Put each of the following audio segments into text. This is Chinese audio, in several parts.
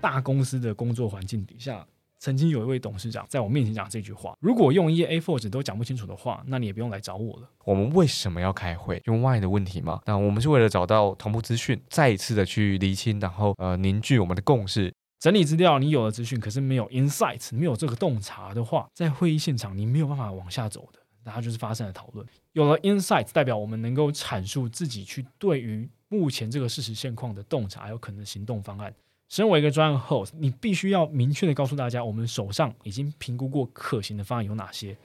大公司的工作环境底下，曾经有一位董事长在我面前讲这句话：如果用一页 A4 纸都讲不清楚的话，那你也不用来找我了。我们为什么要开会？用 Why 的问题吗？那我们是为了找到同步资讯，再一次的去厘清，然后呃凝聚我们的共识。整理资料，你有了资讯，可是没有 insight，没有这个洞察的话，在会议现场你没有办法往下走的。大家就是发生了讨论，有了 insight，代表我们能够阐述自己去对于目前这个事实现况的洞察，还有可能行动方案。身为一个专案 host，你必须要明确的告诉大家，我们手上已经评估过可行的方案有哪些。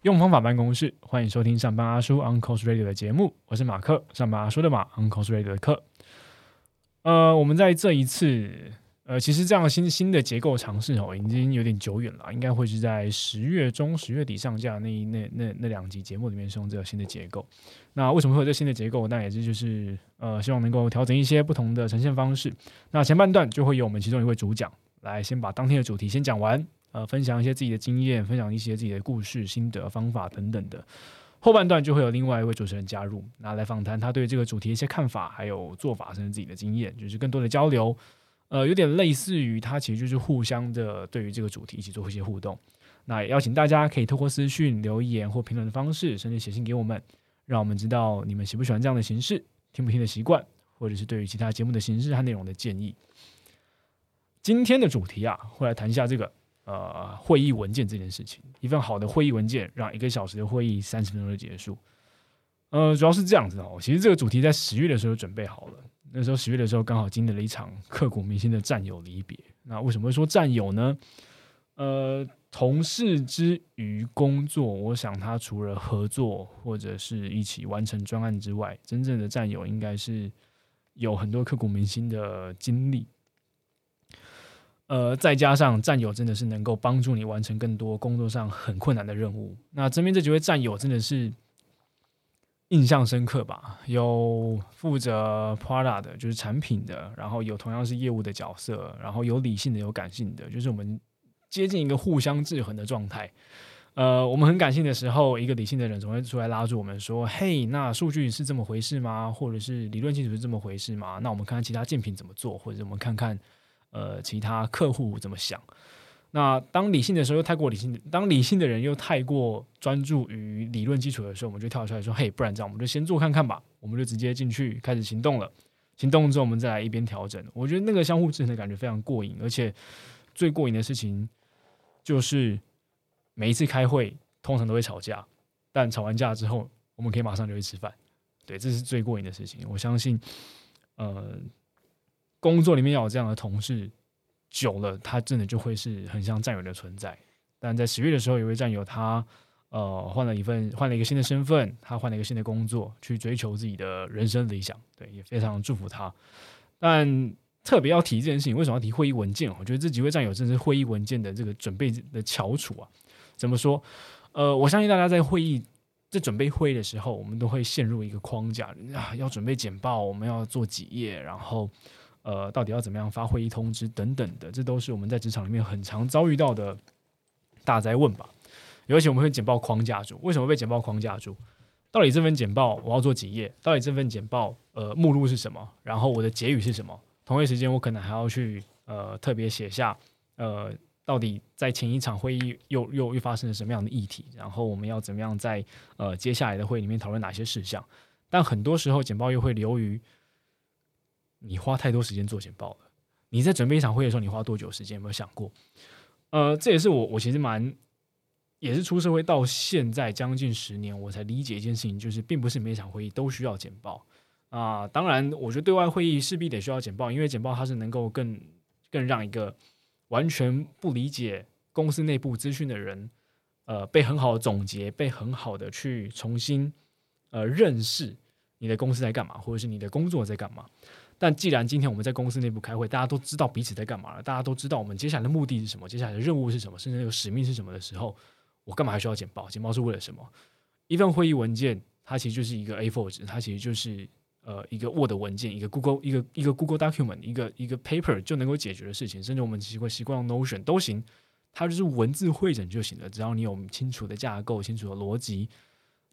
用方法办公室，欢迎收听上班阿叔 Uncle's Radio 的节目，我是马克，上班阿叔的马 Uncle's Radio 的课。呃，我们在这一次，呃，其实这样新新的结构尝试哦，已经有点久远了，应该会是在十月中、十月底上架那那那那两集节目里面是用这个新的结构。那为什么会有这新的结构？那也是就是呃，希望能够调整一些不同的呈现方式。那前半段就会有我们其中一位主讲来先把当天的主题先讲完。呃，分享一些自己的经验，分享一些自己的故事、心得、方法等等的。后半段就会有另外一位主持人加入，那来访谈他对这个主题一些看法，还有做法，甚至自己的经验，就是更多的交流。呃，有点类似于他其实就是互相的对于这个主题一起做一些互动。那也邀请大家可以透过私讯留言或评论的方式，甚至写信给我们，让我们知道你们喜不喜欢这样的形式，听不听的习惯，或者是对于其他节目的形式和内容的建议。今天的主题啊，会来谈一下这个。呃，会议文件这件事情，一份好的会议文件让一个小时的会议三十分钟就结束。呃，主要是这样子哦。其实这个主题在十月的时候准备好了，那时候十月的时候刚好经历了一场刻骨铭心的战友离别。那为什么会说战友呢？呃，同事之余工作，我想他除了合作或者是一起完成专案之外，真正的战友应该是有很多刻骨铭心的经历。呃，再加上战友真的是能够帮助你完成更多工作上很困难的任务。那这边这几位战友真的是印象深刻吧？有负责 Prada 的，就是产品的，然后有同样是业务的角色，然后有理性的，有感性的，就是我们接近一个互相制衡的状态。呃，我们很感性的时候，一个理性的人总会出来拉住我们说：“嘿，那数据是这么回事吗？或者是理论基础是这么回事吗？那我们看看其他竞品怎么做，或者我们看看。”呃，其他客户怎么想？那当理性的时候又太过理性，当理性的人又太过专注于理论基础的时候，我们就跳出来说：“嘿，不然这样，我们就先做看看吧。”我们就直接进去开始行动了。行动之后，我们再来一边调整。我觉得那个相互制衡的感觉非常过瘾，而且最过瘾的事情就是每一次开会通常都会吵架，但吵完架之后，我们可以马上就去吃饭。对，这是最过瘾的事情。我相信，呃。工作里面要有这样的同事，久了他真的就会是很像战友的存在。但在十月的时候，有位战友他呃换了一份换了一个新的身份，他换了一个新的工作，去追求自己的人生理想。对，也非常祝福他。但特别要提这件事情，为什么要提会议文件？我觉得这几位战友真是会议文件的这个准备的翘楚啊。怎么说？呃，我相信大家在会议在准备会议的时候，我们都会陷入一个框架啊，要准备简报，我们要做几页，然后。呃，到底要怎么样发会议通知等等的，这都是我们在职场里面很常遭遇到的大灾问吧。尤其我们会简报框架住，为什么被简报框架住？到底这份简报我要做几页？到底这份简报呃目录是什么？然后我的结语是什么？同一时间我可能还要去呃特别写下呃到底在前一场会议又又又发生了什么样的议题？然后我们要怎么样在呃接下来的会里面讨论哪些事项？但很多时候简报又会流于。你花太多时间做简报了。你在准备一场会议的时候，你花多久时间？有没有想过？呃，这也是我我其实蛮也是出社会到现在将近十年，我才理解一件事情，就是并不是每场会议都需要简报啊。当然，我觉得对外会议势必得需要简报，因为简报它是能够更更让一个完全不理解公司内部资讯的人，呃，被很好的总结，被很好的去重新呃认识你的公司在干嘛，或者是你的工作在干嘛。但既然今天我们在公司内部开会，大家都知道彼此在干嘛了，大家都知道我们接下来的目的是什么，接下来的任务是什么，甚至那个使命是什么的时候，我干嘛还需要简报？简报是为了什么？一份会议文件，它其实就是一个 A4 纸，它其实就是呃一个 Word 文件，一个 Google 一个一个 Google Document，一个一个 Paper 就能够解决的事情，甚至我们习惯习惯用 Notion 都行，它就是文字会诊就行了，只要你有清楚的架构、清楚的逻辑，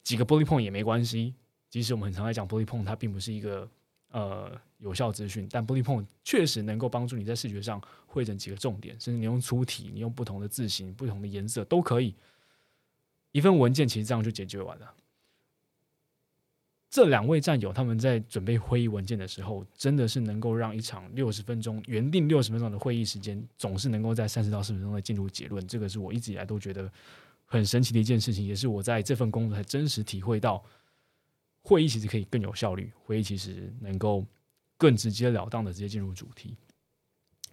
几个 bullet point 也没关系。即使我们很常在讲 bullet point，它并不是一个呃有效资讯，但 bullying 确实能够帮助你在视觉上会诊几个重点，甚至你用粗体，你用不同的字形、不同的颜色都可以。一份文件其实这样就解决完了。这两位战友他们在准备会议文件的时候，真的是能够让一场六十分钟原定六十分钟的会议时间，总是能够在三十到四十分钟内进入结论。这个是我一直以来都觉得很神奇的一件事情，也是我在这份工作才真实体会到，会议其实可以更有效率，会议其实能够更直截了当的直接进入主题。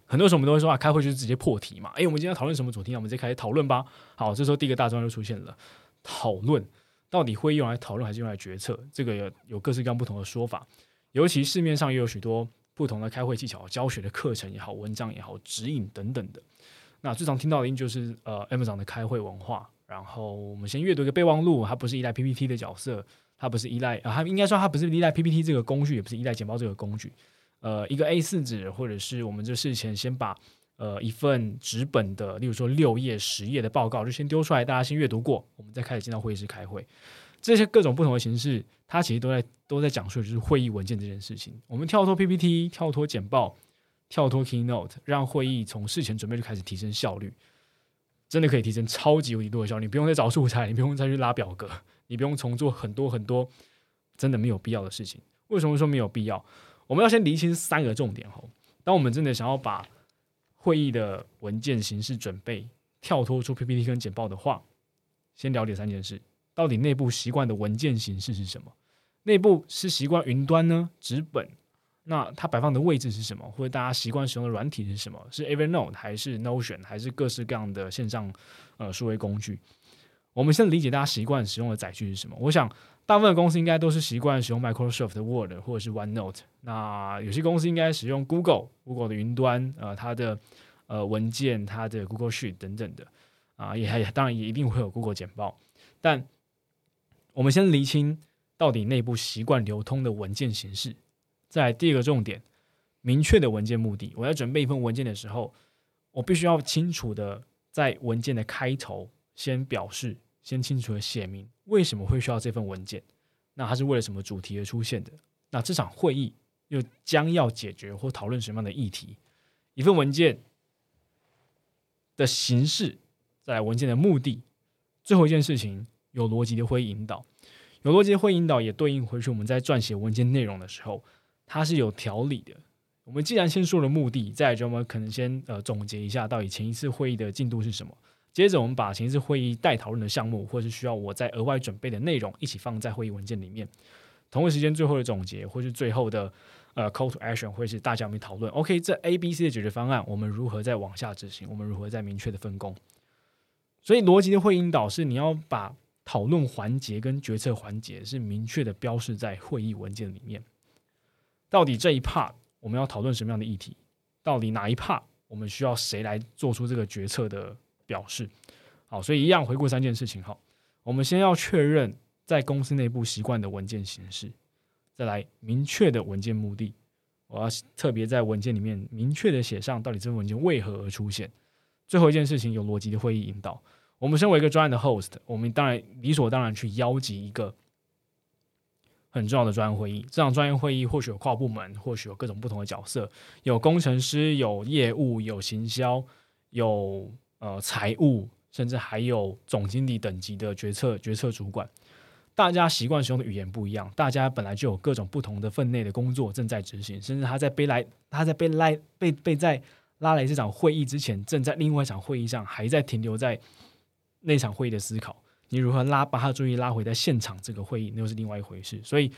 很多时候我们都会说啊，开会就是直接破题嘛。诶，我们今天要讨论什么主题？我们直接开始讨论吧。好，这时候第一个大专就出现了，讨论到底会用来讨论还是用来决策？这个有有各式各样不同的说法。尤其市面上也有许多不同的开会技巧、教学的课程也好、文章也好、指引等等的。那最常听到的应就是呃 M 长的开会文化。然后我们先阅读一个备忘录，它不是依赖 PPT 的角色，它不是依赖啊，它应该说它不是依赖 PPT 这个工具，也不是依赖简报这个工具。呃，一个 A 四纸，或者是我们就事前先把呃一份纸本的，例如说六页、十页的报告，就先丢出来，大家先阅读过，我们再开始进到会议室开会。这些各种不同的形式，它其实都在都在讲述就是会议文件这件事情。我们跳脱 PPT，跳脱简报，跳脱 Keynote，让会议从事前准备就开始提升效率，真的可以提升超级无敌多的效率。你不用再找素材，你不用再去拉表格，你不用重做很多很多真的没有必要的事情。为什么说没有必要？我们要先厘清三个重点吼。当我们真的想要把会议的文件形式准备跳脱出 PPT 跟简报的话，先了解三件事：到底内部习惯的文件形式是什么？内部是习惯云端呢？纸本？那它摆放的位置是什么？或者大家习惯使用的软体是什么？是 Evernote 还是 Notion 还是各式各样的线上呃数位工具？我们先理解大家习惯使用的载具是什么。我想。大部分公司应该都是习惯使用 Microsoft Word 或者是 OneNote。那有些公司应该使用 Google，Google 的云端，呃，它的呃文件，它的 Google Sheet 等等的，啊，也还当然也一定会有 Google 简报。但我们先厘清到底内部习惯流通的文件形式。在第二个重点，明确的文件目的。我在准备一份文件的时候，我必须要清楚的在文件的开头先表示。先清楚的写明为什么会需要这份文件，那它是为了什么主题而出现的？那这场会议又将要解决或讨论什么样的议题？一份文件的形式，在文件的目的，最后一件事情有逻辑的会引导，有逻辑的会引导也对应回去我们在撰写文件内容的时候，它是有条理的。我们既然先说了目的，再就我们可能先呃总结一下到底前一次会议的进度是什么。接着，我们把前一次会议待讨论的项目，或是需要我在额外准备的内容，一起放在会议文件里面。同一时间，最后的总结，或是最后的呃 call to action，会是大家们讨论。OK，这 A、B、C 的解决方案，我们如何再往下执行？我们如何再明确的分工？所以，逻辑的会引导是你要把讨论环节跟决策环节是明确的标示在会议文件里面。到底这一 part 我们要讨论什么样的议题？到底哪一 part 我们需要谁来做出这个决策的？表示好，所以一样回顾三件事情。好，我们先要确认在公司内部习惯的文件形式，再来明确的文件目的。我要特别在文件里面明确的写上到底这份文件为何而出现。最后一件事情有逻辑的会议引导。我们身为一个专业的 host，我们当然理所当然去邀集一个很重要的专业会议。这场专业会议或许有跨部门，或许有各种不同的角色，有工程师，有业务，有行销，有。呃，财务甚至还有总经理等级的决策决策主管，大家习惯使用的语言不一样，大家本来就有各种不同的分内的工作正在执行，甚至他在被来他在被拉被被在拉来这场会议之前，正在另外一场会议上还在停留在那场会议的思考。你如何拉把他注意拉回在现场这个会议，那又是另外一回事。所以，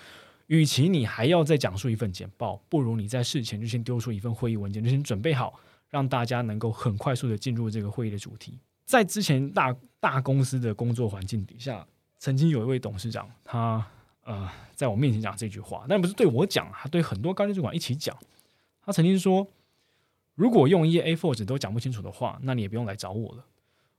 与其你还要再讲述一份简报，不如你在事前就先丢出一份会议文件，就先准备好。让大家能够很快速的进入这个会议的主题。在之前大大公司的工作环境底下，曾经有一位董事长，他呃，在我面前讲这句话，但不是对我讲，他对很多高阶主管一起讲。他曾经说，如果用一页 A4 纸都讲不清楚的话，那你也不用来找我了。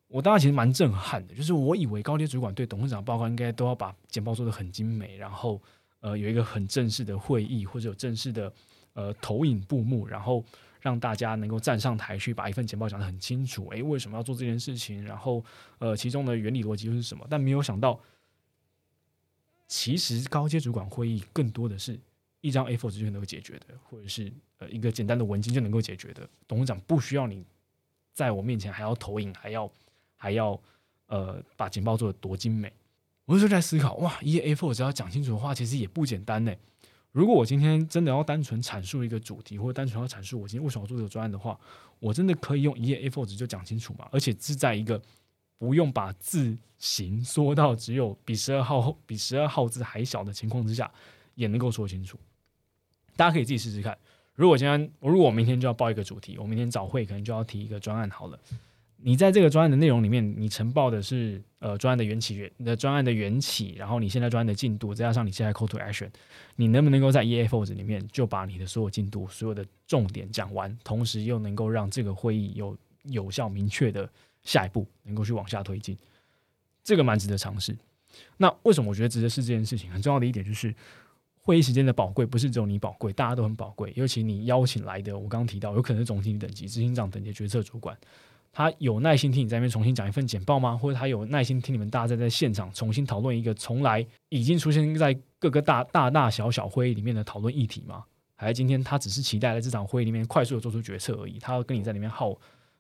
我当时其实蛮震撼的，就是我以为高阶主管对董事长报告应该都要把简报做得很精美，然后呃有一个很正式的会议或者有正式的呃投影布幕，然后让大家能够站上台去把一份简报讲得很清楚。诶，为什么要做这件事情？然后呃其中的原理逻辑又是什么？但没有想到，其实高阶主管会议更多的是一张 A4 纸就能够解决的，或者是呃一个简单的文件就能够解决的。董事长不需要你在我面前还要投影，还要。还要呃把简报做的多精美，我就在思考，哇，一页 A4 只要讲清楚的话，其实也不简单呢。如果我今天真的要单纯阐述一个主题，或者单纯要阐述我今天为什么要做这个专案的话，我真的可以用一页 A4 纸就讲清楚吗？而且是在一个不用把字形缩到只有比十二号比十二号字还小的情况之下，也能够说清楚。大家可以自己试试看。如果今天我如果我明天就要报一个主题，我明天早会可能就要提一个专案好了。你在这个专案的内容里面，你呈报的是呃专案的缘起源，你的专案的缘起，然后你现在专案的进度，再加上你现在 call to action，你能不能够在 EA force 里面就把你的所有进度、所有的重点讲完，同时又能够让这个会议有有效明确的下一步能够去往下推进，这个蛮值得尝试。那为什么我觉得值得试这件事情？很重要的一点就是，会议时间的宝贵不是只有你宝贵，大家都很宝贵，尤其你邀请来的，我刚刚提到有可能是总经理等级、执行长等级决策主管。他有耐心听你在那边重新讲一份简报吗？或者他有耐心听你们大家在现场重新讨论一个从来已经出现在各个大大大小小会议里面的讨论议题吗？还是今天他只是期待在这场会议里面快速的做出决策而已？他要跟你在里面耗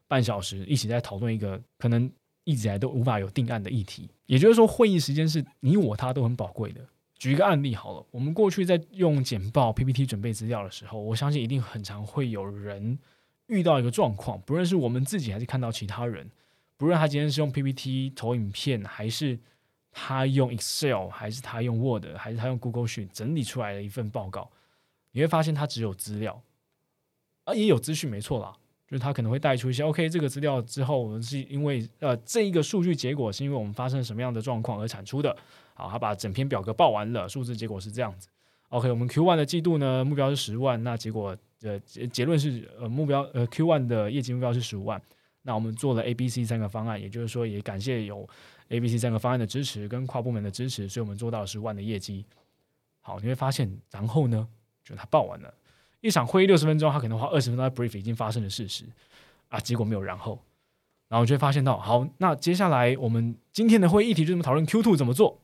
半小时，一起在讨论一个可能一直以来都无法有定案的议题。也就是说，会议时间是你我他都很宝贵的。举一个案例好了，我们过去在用简报 PPT 准备资料的时候，我相信一定很常会有人。遇到一个状况，不论是我们自己还是看到其他人，不论他今天是用 PPT 投影片，还是他用 Excel，还是他用 Word，还是他用 Google Sheet 整理出来的一份报告，你会发现他只有资料，啊，也有资讯，没错啦，就是他可能会带出一些 OK，这个资料之后我们是因为呃这一个数据结果是因为我们发生什么样的状况而产出的，好，他把整篇表格报完了，数字结果是这样子，OK，我们 Q one 的季度呢目标是十万，那结果。呃，结结论是，呃，目标，呃，Q one 的业绩目标是十五万。那我们做了 A、B、C 三个方案，也就是说，也感谢有 A、B、C 三个方案的支持跟跨部门的支持，所以我们做到了十万的业绩。好，你会发现，然后呢，就他报完了，一场会议六十分钟，他可能花二十分钟在 brief 已经发生的事实啊，结果没有然后，然后就会发现到，好，那接下来我们今天的会议议题就这么讨论 Q two 怎么做。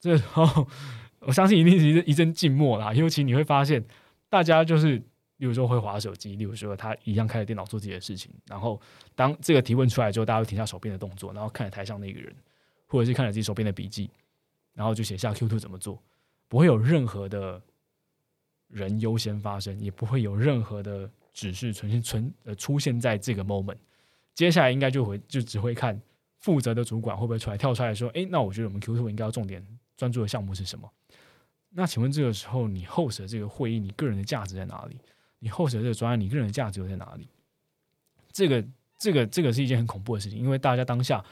这时候，我相信一定是一一阵静默啦，尤其你会发现。大家就是，例如说会划手机，例如说他一样开着电脑做自己的事情，然后当这个提问出来之后，大家会停下手边的动作，然后看着台上那个人，或者是看着自己手边的笔记，然后就写下 Q two 怎么做，不会有任何的人优先发生，也不会有任何的指示存现存呃出现在这个 moment，接下来应该就会就只会看负责的主管会不会出来跳出来说，哎，那我觉得我们 Q two 应该要重点专注的项目是什么？那请问这个时候，你 host 的这个会议，你个人的价值在哪里？你 host 的这个专案，你个人的价值又在哪里？这个、这个、这个是一件很恐怖的事情，因为大家当下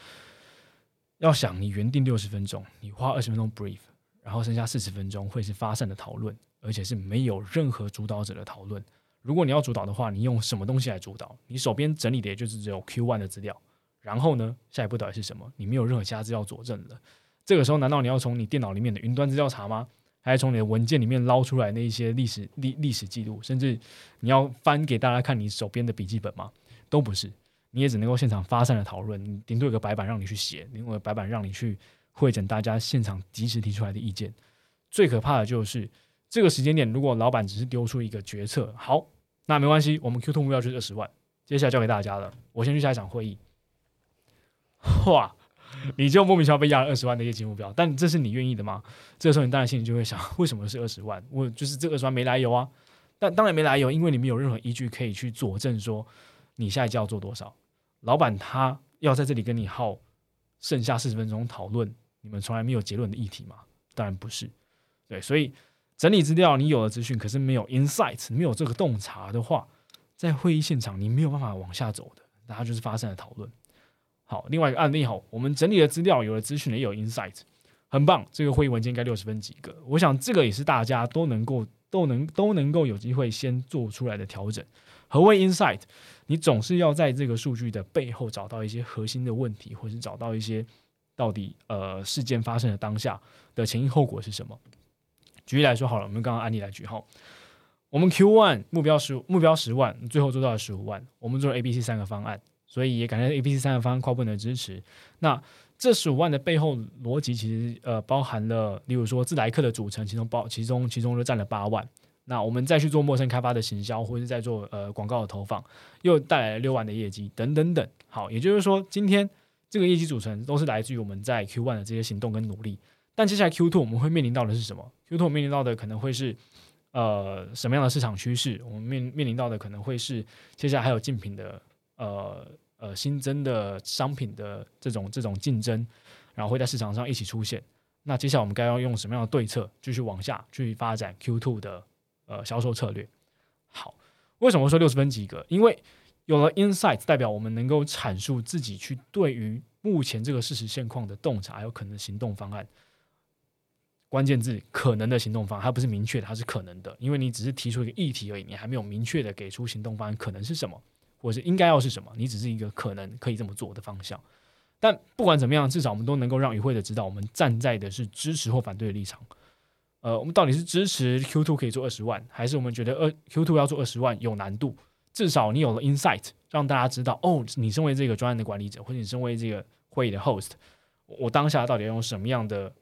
要想，你原定六十分钟，你花二十分钟 brief，然后剩下四十分钟会是发散的讨论，而且是没有任何主导者的讨论。如果你要主导的话，你用什么东西来主导？你手边整理的也就是只有 Q one 的资料，然后呢，下一步到底是什么？你没有任何其他资料佐证了。这个时候，难道你要从你电脑里面的云端资料查吗？还从你的文件里面捞出来那一些历史历历史记录，甚至你要翻给大家看你手边的笔记本吗？都不是，你也只能够现场发散的讨论，顶多有个白板让你去写，另外白板让你去会诊大家现场及时提出来的意见。最可怕的就是这个时间点，如果老板只是丢出一个决策，好，那没关系，我们 Q two 目标就是二十万，接下来交给大家了，我先去下一场会议。哇！你就莫名其妙被压了二十万的业绩目标，但这是你愿意的吗？这个时候你当然心里就会想，为什么是二十万？我就是这二十万没来由啊。但当然没来由，因为你没有任何依据可以去佐证说你下一季要做多少。老板他要在这里跟你耗剩下四十分钟讨论你们从来没有结论的议题吗？当然不是。对，所以整理资料，你有了资讯，可是没有 insight，没有这个洞察的话，在会议现场你没有办法往下走的，大家就是发生了讨论。好，另外一个案例好，我们整理的资料有了资讯，也有 insight。很棒，这个会议文件应该六十分及格。我想这个也是大家都能够、都能、都能够有机会先做出来的调整。何谓 insight？你总是要在这个数据的背后找到一些核心的问题，或是找到一些到底呃事件发生的当下的前因后果是什么。举例来说好了，我们刚刚案例来举哈，我们 Q one 目标十目标十万，最后做到了十五万，我们做了 A、B、C 三个方案，所以也感谢 A、B、C 三个方案跨部门的支持。那这十五万的背后逻辑其实呃包含了，例如说自来客的组成，其中包其中其中就占了八万。那我们再去做陌生开发的行销，或者是在做呃广告的投放，又带来了六万的业绩，等等等。好，也就是说，今天这个业绩组成都是来自于我们在 Q one 的这些行动跟努力。但接下来 Q two 我们会面临到的是什么？Q two 面临到的可能会是呃什么样的市场趋势？我们面面临到的可能会是接下来还有竞品的呃呃新增的商品的这种这种竞争，然后会在市场上一起出现。那接下来我们该要用什么样的对策继续往下去发展 Q two 的？呃，销售策略好，为什么说六十分及格？因为有了 insight，代表我们能够阐述自己去对于目前这个事实现况的洞察，还有可能行动方案。关键字可能的行动方案，它不是明确的，它是可能的。因为你只是提出一个议题而已，你还没有明确的给出行动方案可能是什么，或是应该要是什么，你只是一个可能可以这么做的方向。但不管怎么样，至少我们都能够让与会的知道，我们站在的是支持或反对的立场。呃，我们到底是支持 Q two 可以做二十万，还是我们觉得二 Q two 要做二十万有难度？至少你有了 insight，让大家知道哦，你身为这个专案的管理者，或者你身为这个会议的 host，我当下到底要用什么样的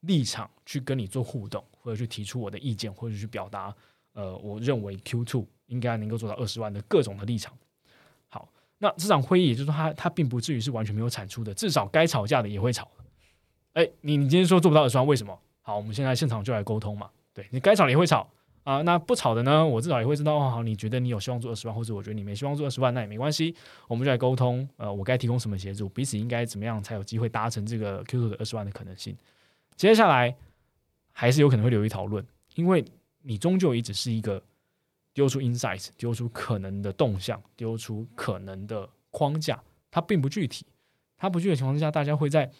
立场去跟你做互动，或者去提出我的意见，或者去表达呃，我认为 Q two 应该能够做到二十万的各种的立场。好，那这场会议也就是说，它它并不至于是完全没有产出的，至少该吵架的也会吵。哎，你你今天说做不到二十万，为什么？好，我们现在现场就来沟通嘛。对你该吵的也会吵啊，那不吵的呢，我至少也会知道哦。好，你觉得你有希望做二十万，或者我觉得你没希望做二十万，那也没关系，我们就来沟通。呃，我该提供什么协助，彼此应该怎么样才有机会达成这个 Q 2的二十万的可能性？接下来还是有可能会留于讨论，因为你终究也只是一个丢出 insight，丢出可能的动向，丢出可能的框架，它并不具体。它不具体的情况之下，大家会在。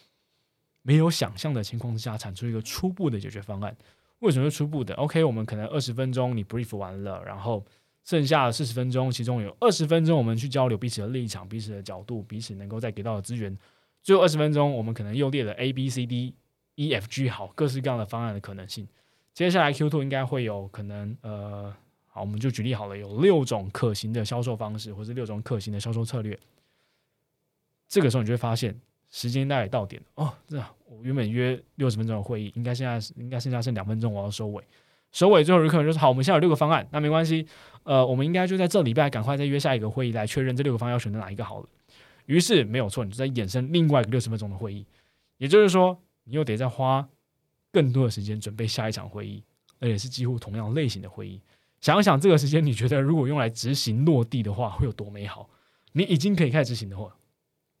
没有想象的情况之下，产出一个初步的解决方案。为什么是初步的？OK，我们可能二十分钟你 brief 完了，然后剩下的四十分钟，其中有二十分钟我们去交流彼此的立场、彼此的角度、彼此能够再给到的资源。最后二十分钟，我们可能又列了 A、B、C、D、E、F、G 好各式各样的方案的可能性。接下来 Q two 应该会有可能，呃，好，我们就举例好了，有六种可行的销售方式，或者六种可行的销售策略。这个时候你就会发现。时间大概到点了哦，这样我原本约六十分钟的会议，应该现在应该剩下剩两分钟，我要收尾。收尾最后一刻就是好，我们现在有六个方案，那没关系，呃，我们应该就在这礼拜赶快再约下一个会议来确认这六个方案要选择哪一个好了。于是没有错，你就在衍生另外一个六十分钟的会议，也就是说，你又得再花更多的时间准备下一场会议，而且是几乎同样类型的会议。想想这个时间，你觉得如果用来执行落地的话，会有多美好？你已经可以开始执行的话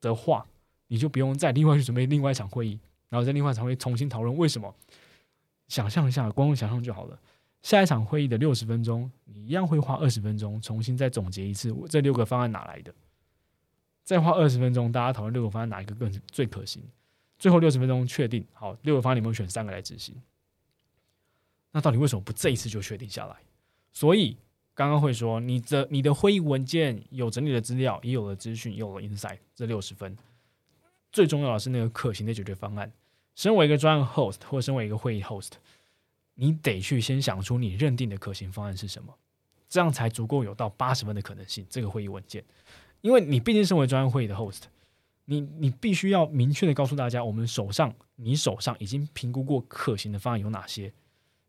的话。你就不用再另外去准备另外一场会议，然后在另外一场会议重新讨论为什么。想象一下，光用想象就好了。下一场会议的六十分钟，你一样会花二十分钟重新再总结一次我这六个方案哪来的，再花二十分钟大家讨论六个方案哪一个更最可行。最后六十分钟确定好六个方案，你们选三个来执行。那到底为什么不这一次就确定下来？所以刚刚会说，你的你的会议文件有整理的资料，也有了资讯，有了 insight，这六十分。最重要的是那个可行的解决方案。身为一个专案 host 或身为一个会议 host，你得去先想出你认定的可行方案是什么，这样才足够有到八十分的可能性。这个会议文件，因为你毕竟身为专案会议的 host，你你必须要明确的告诉大家，我们手上你手上已经评估过可行的方案有哪些。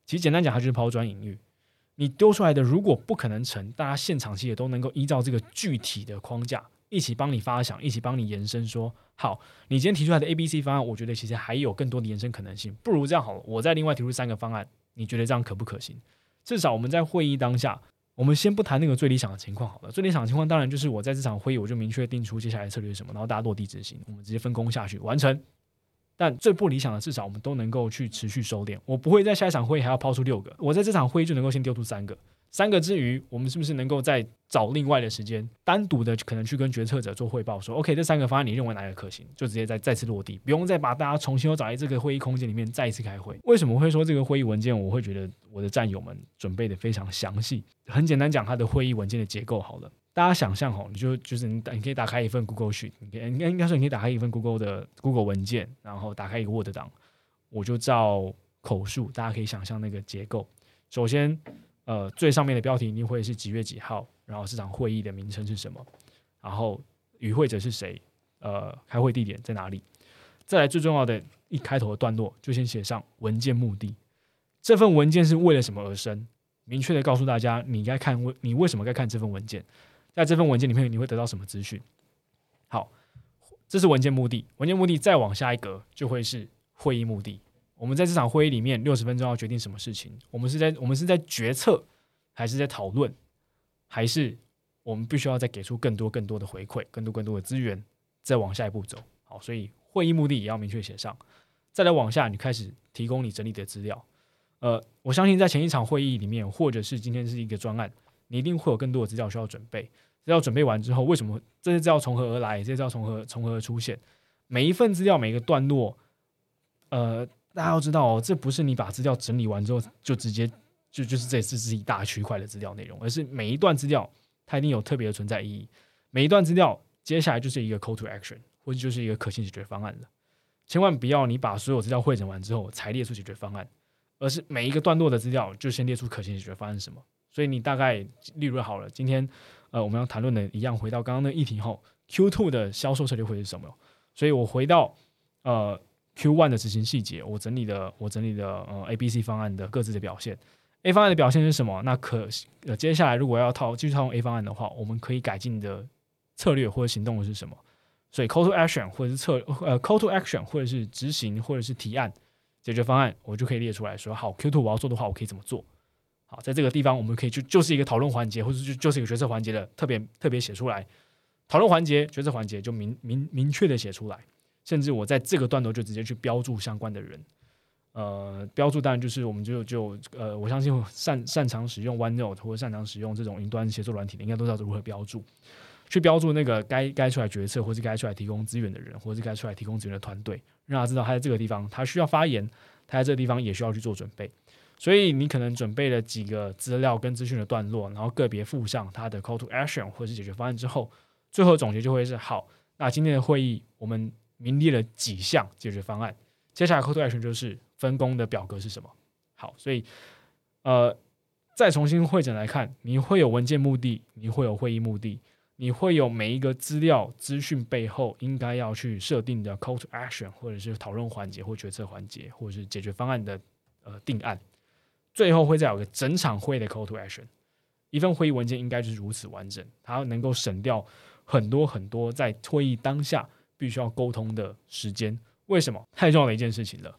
其实简单讲，它就是抛砖引玉。你丢出来的如果不可能成，大家现场其实也都能够依照这个具体的框架。一起帮你发想，一起帮你延伸。说好，你今天提出来的 A、B、C 方案，我觉得其实还有更多的延伸可能性。不如这样好了，我再另外提出三个方案，你觉得这样可不可行？至少我们在会议当下，我们先不谈那个最理想的情况好了。最理想的情况当然就是我在这场会议我就明确定出接下来策略是什么，然后大家落地执行，我们直接分工下去完成。但最不理想的，至少我们都能够去持续收敛。我不会在下一场会议还要抛出六个，我在这场会议就能够先丢出三个。三个之余，我们是不是能够再找另外的时间，单独的可能去跟决策者做汇报，说 OK，这三个方案你认为哪个可行，就直接再再次落地，不用再把大家重新又找在这个会议空间里面再一次开会。为什么会说这个会议文件，我会觉得我的战友们准备的非常详细？很简单讲，它的会议文件的结构好了，大家想象哈，你就就是你你可以打开一份 Google Sheet，你可以应该应该说你可以打开一份 Google 的 Google 文件，然后打开一个 Word 档，我就照口述，大家可以想象那个结构。首先。呃，最上面的标题一定会是几月几号，然后这场会议的名称是什么，然后与会者是谁，呃，开会地点在哪里，再来最重要的一开头的段落就先写上文件目的，这份文件是为了什么而生，明确的告诉大家你该看为你为什么该看这份文件，在这份文件里面你会得到什么资讯。好，这是文件目的，文件目的再往下一格就会是会议目的。我们在这场会议里面六十分钟要决定什么事情？我们是在我们是在决策，还是在讨论，还是我们必须要再给出更多更多的回馈，更多更多的资源，再往下一步走？好，所以会议目的也要明确写上。再来往下，你开始提供你整理的资料。呃，我相信在前一场会议里面，或者是今天是一个专案，你一定会有更多的资料需要准备。资料准备完之后，为什么这些资料从何而来？这些资料从何从何而出现？每一份资料，每一个段落，呃。大家要知道哦，这不是你把资料整理完之后就直接就就是这这是一大区块的资料内容，而是每一段资料它一定有特别的存在意义。每一段资料接下来就是一个 call to action，或者就是一个可行解决方案了。千万不要你把所有资料汇整完之后才列出解决方案，而是每一个段落的资料就先列出可行解决方案是什么。所以你大概例如好了，今天呃我们要谈论的一样，回到刚刚那议题后，Q two 的销售策略会是什么？所以我回到呃。Q one 的执行细节，我整理的我整理的呃 A、B、C 方案的各自的表现。A 方案的表现是什么？那可呃接下来如果要套继续套用 A 方案的话，我们可以改进的策略或者行动是什么？所以 Call to Action 或者是策呃 Call to Action 或者是执行或者是提案解决方案，我就可以列出来说好 Q two 我要做的话，我可以怎么做？好，在这个地方我们可以就就是一个讨论环节，或者就就是一个决策环节的特别特别写出来。讨论环节、决策环节就明明明确的写出来。甚至我在这个段落就直接去标注相关的人，呃，标注当然就是我们就就呃，我相信擅擅长使用 OneNote 或者擅长使用这种云端协作软体的，应该都知道如何标注，去标注那个该该出来决策或是该出来提供资源的人，或是该出来提供资源的团队，让他知道他在这个地方他需要发言，他在这个地方也需要去做准备。所以你可能准备了几个资料跟资讯的段落，然后个别附上它的 Call to Action 或者是解决方案之后，最后总结就会是好。那今天的会议我们。明列了几项解决方案，接下来 call to action 就是分工的表格是什么？好，所以呃，再重新会诊来看，你会有文件目的，你会有会议目的，你会有每一个资料资讯背后应该要去设定的 call to action，或者是讨论环节或决策环节，或者是解决方案的呃定案，最后会再有个整场会的 call to action。一份会议文件应该就是如此完整，它能够省掉很多很多在会议当下。必须要沟通的时间，为什么太重要的一件事情了？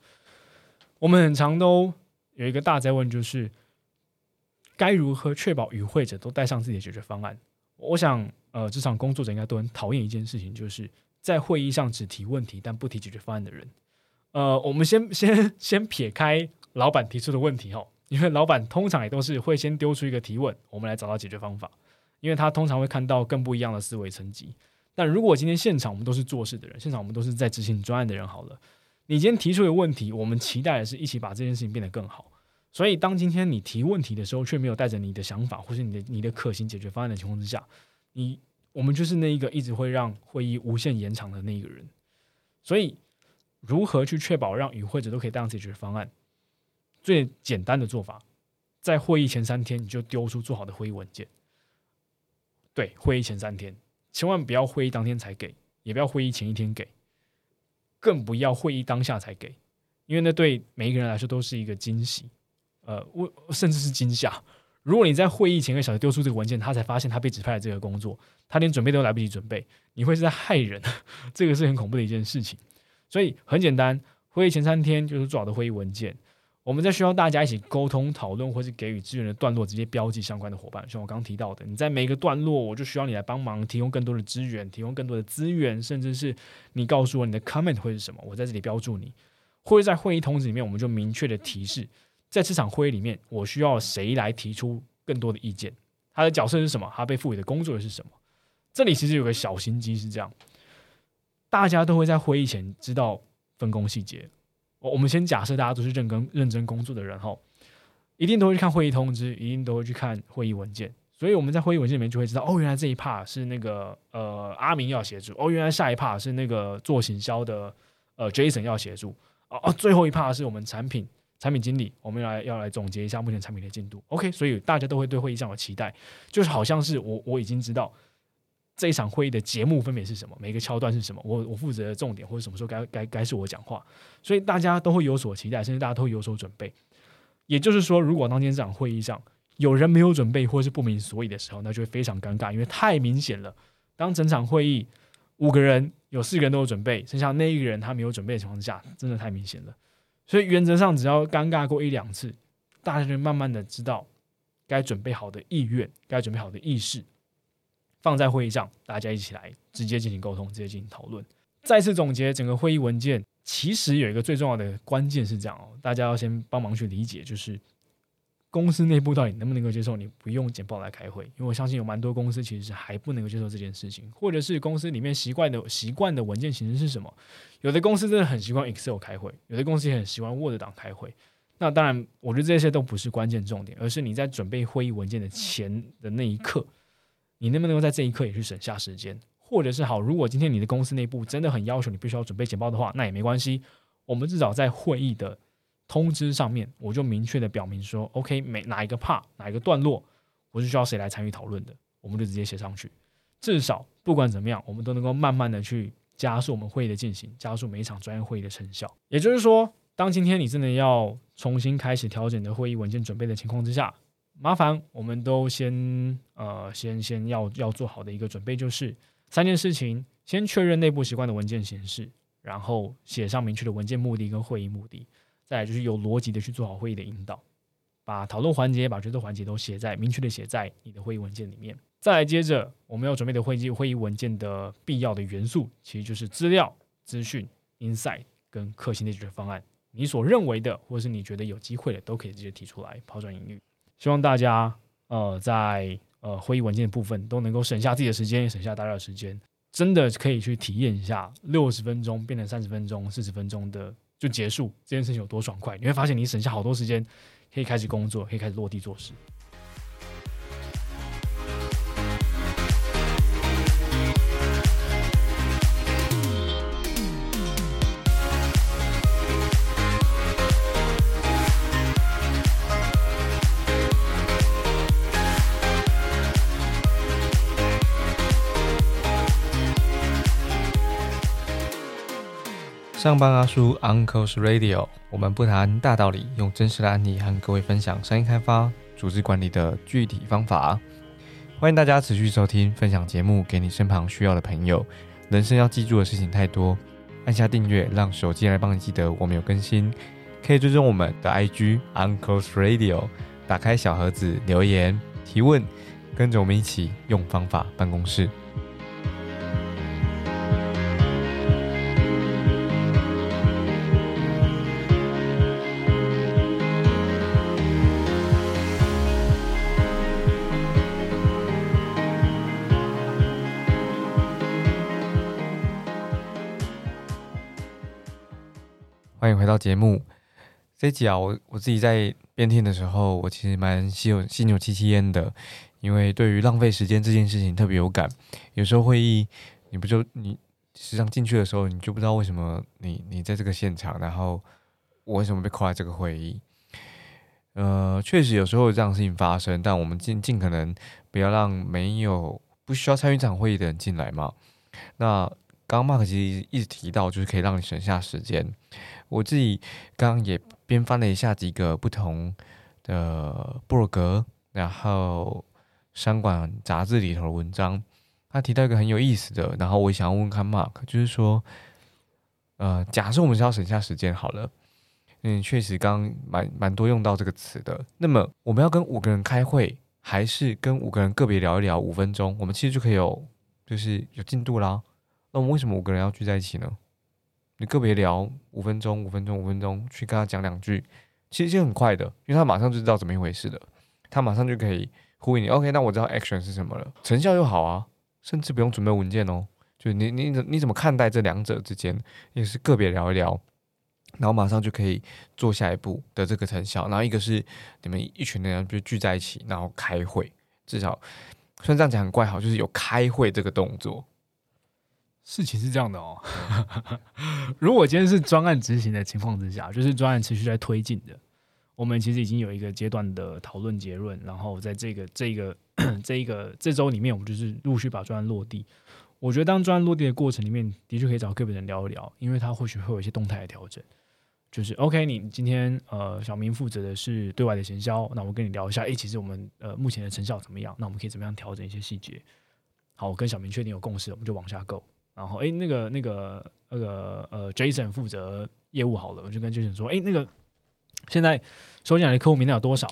我们很常都有一个大在问，就是该如何确保与会者都带上自己的解决方案？我想，呃，职场工作者应该都很讨厌一件事情，就是在会议上只提问题但不提解决方案的人。呃，我们先先先撇开老板提出的问题哈，因为老板通常也都是会先丢出一个提问，我们来找到解决方法，因为他通常会看到更不一样的思维层级。但如果今天现场我们都是做事的人，现场我们都是在执行专案的人，好了，你今天提出的问题，我们期待的是一起把这件事情变得更好。所以，当今天你提问题的时候，却没有带着你的想法或是你的你的可行解决方案的情况之下，你我们就是那一个一直会让会议无限延长的那一个人。所以，如何去确保让与会者都可以带上解决方案？最简单的做法，在会议前三天你就丢出做好的会议文件。对，会议前三天。千万不要会议当天才给，也不要会议前一天给，更不要会议当下才给，因为那对每一个人来说都是一个惊喜，呃，我甚至是惊吓。如果你在会议前一个小时丢出这个文件，他才发现他被指派了这个工作，他连准备都来不及准备，你会是在害人，这个是很恐怖的一件事情。所以很简单，会议前三天就是做好的会议文件。我们在需要大家一起沟通讨论，或是给予资源的段落，直接标记相关的伙伴。像我刚刚提到的，你在每一个段落，我就需要你来帮忙，提供更多的资源，提供更多的资源，甚至是你告诉我你的 comment 会是什么，我在这里标注你。或者在会议通知里面，我们就明确的提示，在这场会议里面，我需要谁来提出更多的意见。他的角色是什么？他被赋予的工作是什么？这里其实有个小心机是这样，大家都会在会议前知道分工细节。我我们先假设大家都是认真认真工作的人哈，一定都会去看会议通知，一定都会去看会议文件。所以我们在会议文件里面就会知道，哦，原来这一 part 是那个呃阿明要协助，哦，原来下一 part 是那个做行销的呃 Jason 要协助，哦哦，最后一 part 是我们产品产品经理，我们要来要来总结一下目前产品的进度。OK，所以大家都会对会议上有期待，就是好像是我我已经知道这一场会议的节目分别是什么，每个桥段是什么，我我负责的重点或者什么时候该该该是我讲话，所以大家都会有所期待，甚至大家都会有所准备。也就是说，如果当天这场会议上，有人没有准备或是不明所以的时候，那就会非常尴尬，因为太明显了。当整场会议五个人有四个人都有准备，剩下那一个人他没有准备的情况下，真的太明显了。所以原则上，只要尴尬过一两次，大家就慢慢的知道该准备好的意愿、该准备好的意识，放在会议上，大家一起来直接进行沟通，直接进行讨论。再次总结整个会议文件，其实有一个最重要的关键是这样哦，大家要先帮忙去理解，就是。公司内部到底能不能够接受你不用简报来开会？因为我相信有蛮多公司其实是还不能够接受这件事情，或者是公司里面习惯的习惯的文件形式是什么？有的公司真的很习惯 Excel 开会，有的公司也很习惯 Word 档开会。那当然，我觉得这些都不是关键重点，而是你在准备会议文件的前的那一刻，你能不能够在这一刻也去省下时间？或者是好，如果今天你的公司内部真的很要求你必须要准备简报的话，那也没关系，我们至少在会议的。通知上面我就明确的表明说，OK，每哪一个 part 哪一个段落，我是需要谁来参与讨论的，我们就直接写上去。至少不管怎么样，我们都能够慢慢的去加速我们会议的进行，加速每一场专业会议的成效。也就是说，当今天你真的要重新开始调整的会议文件准备的情况之下，麻烦我们都先呃先先要要做好的一个准备就是三件事情：先确认内部习惯的文件形式，然后写上明确的文件目的跟会议目的。再来就是有逻辑的去做好会议的引导，把讨论环节、把决策环节都写在明确的写在你的会议文件里面。再来接着我们要准备的会议会议文件的必要的元素，其实就是资料、资讯、insight 跟可行的解决方案。你所认为的，或者是你觉得有机会的，都可以直接提出来抛砖引玉。希望大家呃在呃会议文件的部分都能够省下自己的时间，省下大家的时间，真的可以去体验一下六十分钟变成三十分钟、四十分钟的。就结束这件事情有多爽快，你会发现你省下好多时间，可以开始工作，可以开始落地做事。上班阿叔 Uncle's Radio，我们不谈大道理，用真实的案例和各位分享商业开发、组织管理的具体方法。欢迎大家持续收听、分享节目给你身旁需要的朋友。人生要记住的事情太多，按下订阅，让手机来帮你记得我们有更新。可以追踪我们的 IG Uncle's Radio，打开小盒子留言提问，跟着我们一起用方法办公室。欢迎回到节目。这集啊，我我自己在边听的时候，我其实蛮心有心有戚戚焉的，因为对于浪费时间这件事情特别有感。有时候会议，你不就你实际上进去的时候，你就不知道为什么你你在这个现场，然后我为什么被扣在这个会议？呃，确实有时候有这样事情发生，但我们尽尽可能不要让没有不需要参与这场会议的人进来嘛。那刚刚 Mark 其实一直提到，就是可以让你省下时间。我自己刚刚也边翻了一下几个不同的布洛格，然后商管杂志里头的文章，他提到一个很有意思的，然后我想要问看 Mark，就是说，呃，假设我们是要省下时间好了，嗯，确实刚蛮蛮多用到这个词的。那么我们要跟五个人开会，还是跟五个人个别聊一聊五分钟，我们其实就可以有就是有进度啦。那我们为什么五个人要聚在一起呢？个别聊五分钟，五分钟，五分钟，去跟他讲两句，其实就很快的，因为他马上就知道怎么一回事了。他马上就可以呼应你。OK，那我知道 action 是什么了，成效又好啊，甚至不用准备文件哦。就你你怎你怎么看待这两者之间，也是个别聊一聊，然后马上就可以做下一步的这个成效。然后一个是你们一群人就聚在一起，然后开会，至少虽然这样讲很怪，好，就是有开会这个动作。事情是这样的哦，如果今天是专案执行的情况之下，就是专案持续在推进的，我们其实已经有一个阶段的讨论结论，然后在这个这个 这一个这周里面，我们就是陆续把专案落地。我觉得当专案落地的过程里面，的确可以找个别人聊一聊，因为他或许会有一些动态的调整。就是 OK，你今天呃小明负责的是对外的行销，那我跟你聊一下，诶，其实我们呃目前的成效怎么样？那我们可以怎么样调整一些细节？好，我跟小明确定有共识，我们就往下 go。然后，哎，那个、那个、那个，呃，Jason 负责业务好了，我就跟 Jason 说，哎，那个现在收进来的客户名单有多少？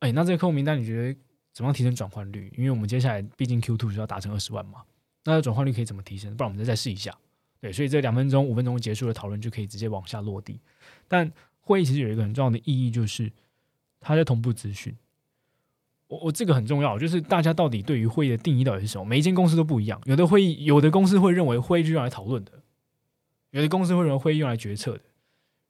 哎，那这个客户名单你觉得怎么样提升转换率？因为我们接下来毕竟 Q two 是要达成二十万嘛，那转换率可以怎么提升？不然我们再再试一下。对，所以这两分钟、五分钟结束的讨论就可以直接往下落地。但会议其实有一个很重要的意义，就是它在同步资讯。我我这个很重要，就是大家到底对于会议的定义到底是什么？每一间公司都不一样。有的会议，有的公司会认为会议是用来讨论的；有的公司会认为会议用来决策的；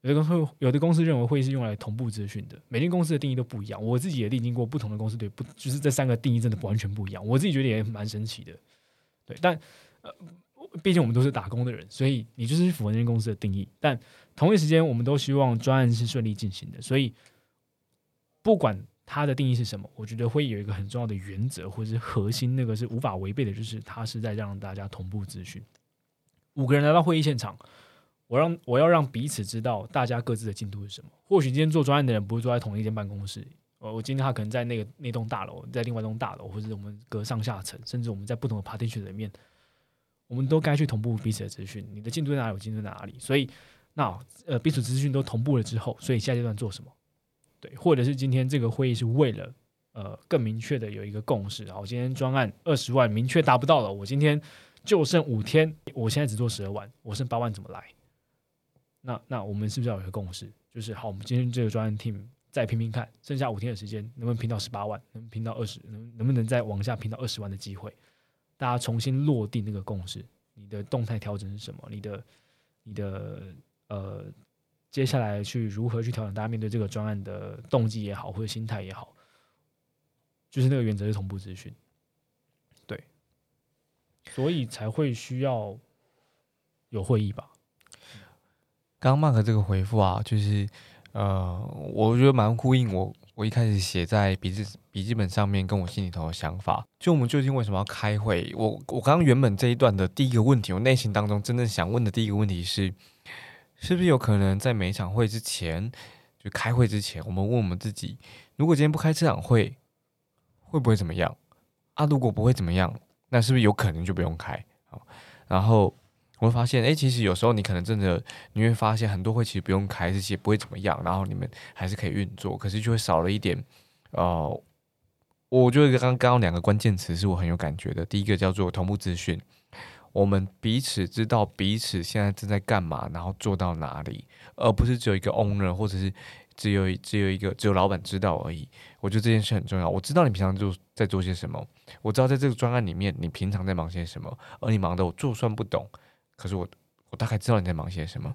有的公司有的公司认为会议是用来同步资讯的。每间公司的定义都不一样。我自己也历经过不同的公司，对不？就是这三个定义真的完全不一样。我自己觉得也蛮神奇的，对。但呃，毕竟我们都是打工的人，所以你就是符合那间公司的定义。但同一时间，我们都希望专案是顺利进行的，所以不管。它的定义是什么？我觉得会有一个很重要的原则，或者是核心，那个是无法违背的，就是它是在让大家同步资讯。五个人来到会议现场，我让我要让彼此知道大家各自的进度是什么。或许今天做专案的人不是坐在同一间办公室，呃，我今天他可能在那个那栋大楼，在另外一栋大楼，或者我们隔上下层，甚至我们在不同的 partition 里面，我们都该去同步彼此的资讯。你的进度在哪里？我进度在哪里？所以，那呃，彼此资讯都同步了之后，所以下阶段做什么？对，或者是今天这个会议是为了呃更明确的有一个共识，然后今天专案二十万明确达不到了，我今天就剩五天，我现在只做十二万，我剩八万怎么来？那那我们是不是要有一个共识？就是好，我们今天这个专案 team 再拼拼看，剩下五天的时间能不能拼到十八万，能拼到二十，能能不能再往下拼到二十万的机会？大家重新落定那个共识，你的动态调整是什么？你的你的呃。接下来去如何去调整大家面对这个专案的动机也好，或者心态也好，就是那个原则是同步资讯，对，所以才会需要有会议吧。刚刚 Mark 这个回复啊，就是呃，我觉得蛮呼应我我一开始写在笔记笔记本上面跟我心里头的想法。就我们究竟为什么要开会？我我刚刚原本这一段的第一个问题，我内心当中真正想问的第一个问题是。是不是有可能在每一场会之前，就开会之前，我们问我们自己：如果今天不开这场会，会不会怎么样？啊，如果不会怎么样，那是不是有可能就不用开？好，然后我会发现，哎，其实有时候你可能真的你会发现很多会其实不用开，这些不会怎么样，然后你们还是可以运作，可是就会少了一点。呃，我觉得刚刚刚两个关键词是我很有感觉的，第一个叫做同步资讯。我们彼此知道彼此现在正在干嘛，然后做到哪里，而不是只有一个 owner 或者是只有只有一个只有老板知道而已。我觉得这件事很重要。我知道你平常就在做些什么，我知道在这个专案里面你平常在忙些什么，而你忙的我就算不懂，可是我我大概知道你在忙些什么。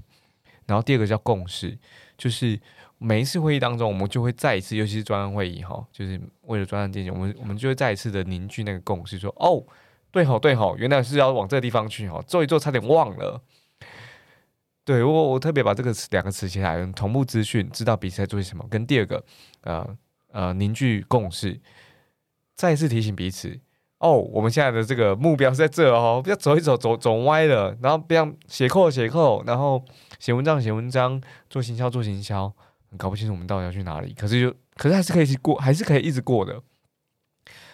然后第二个叫共识，就是每一次会议当中，我们就会再一次，尤其是专案会议哈，就是为了专案进行，我们我们就会再一次的凝聚那个共识，说哦。对吼对吼，原来是要往这个地方去吼，做一做差点忘了。对我我特别把这个词两个词写下来，同步资讯，知道彼此在做些什么。跟第二个，呃呃，凝聚共识，再一次提醒彼此哦，我们现在的这个目标是在这哦，不要走一走走走歪了，然后不要写扣写扣，然后写文章写文章，做行销做行销，搞不清楚我们到底要去哪里。可是就可是还是可以过，还是可以一直过的。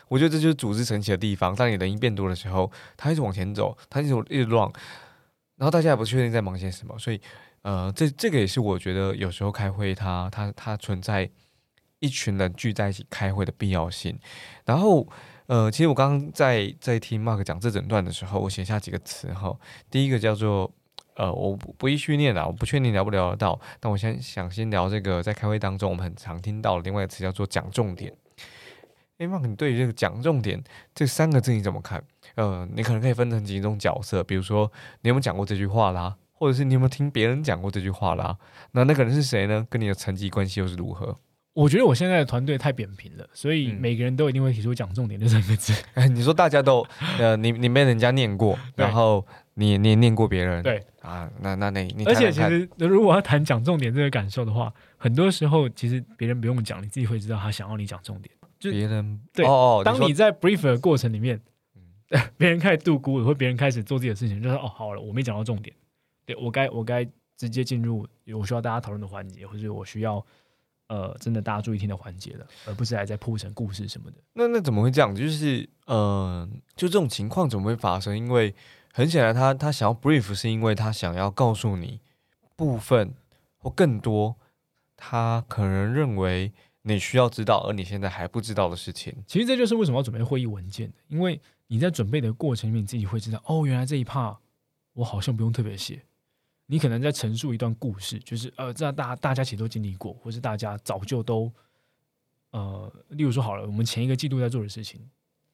我觉得这就是组织神奇的地方。当你人一变多的时候，他一直往前走，他一直一直乱，然后大家也不确定在忙些什么。所以，呃，这这个也是我觉得有时候开会，它它它存在一群人聚在一起开会的必要性。然后，呃，其实我刚刚在在听 Mark 讲这整段的时候，我写下几个词哈。第一个叫做呃，我不不易训练啊，我不确定聊不聊得到。但我先想先聊这个，在开会当中我们很常听到的另外一个词叫做讲重点。哎，那你对于这个讲重点这三个字你怎么看？呃，你可能可以分成几种角色，比如说你有没有讲过这句话啦，或者是你有没有听别人讲过这句话啦？那那个人是谁呢？跟你的层级关系又是如何？我觉得我现在的团队太扁平了，所以每个人都一定会提出讲重点这三个字。你说大家都呃，你你被人家念过，然后你你也念过别人，对啊，那那那你而且其实如果要谈讲重点这个感受的话，很多时候其实别人不用讲，你自己会知道他想要你讲重点。就别人对哦，当你在 brief 的过程里面，别人开始度估，或别人开始做自己的事情，就说哦，好了，我没讲到重点，对我该我该直接进入我需要大家讨论的环节，或者我需要。呃，真的大家注意听的环节了，而不是还在铺成故事什么的。那那怎么会这样？就是呃，就这种情况怎么会发生？因为很显然，他他想要 brief，是因为他想要告诉你部分或更多他可能认为你需要知道，而你现在还不知道的事情。其实这就是为什么要准备会议文件因为你在准备的过程里面，你自己会知道，哦，原来这一 part 我好像不用特别写。你可能在陈述一段故事，就是呃，这大大家其实都经历过，或是大家早就都呃，例如说好了，我们前一个季度在做的事情，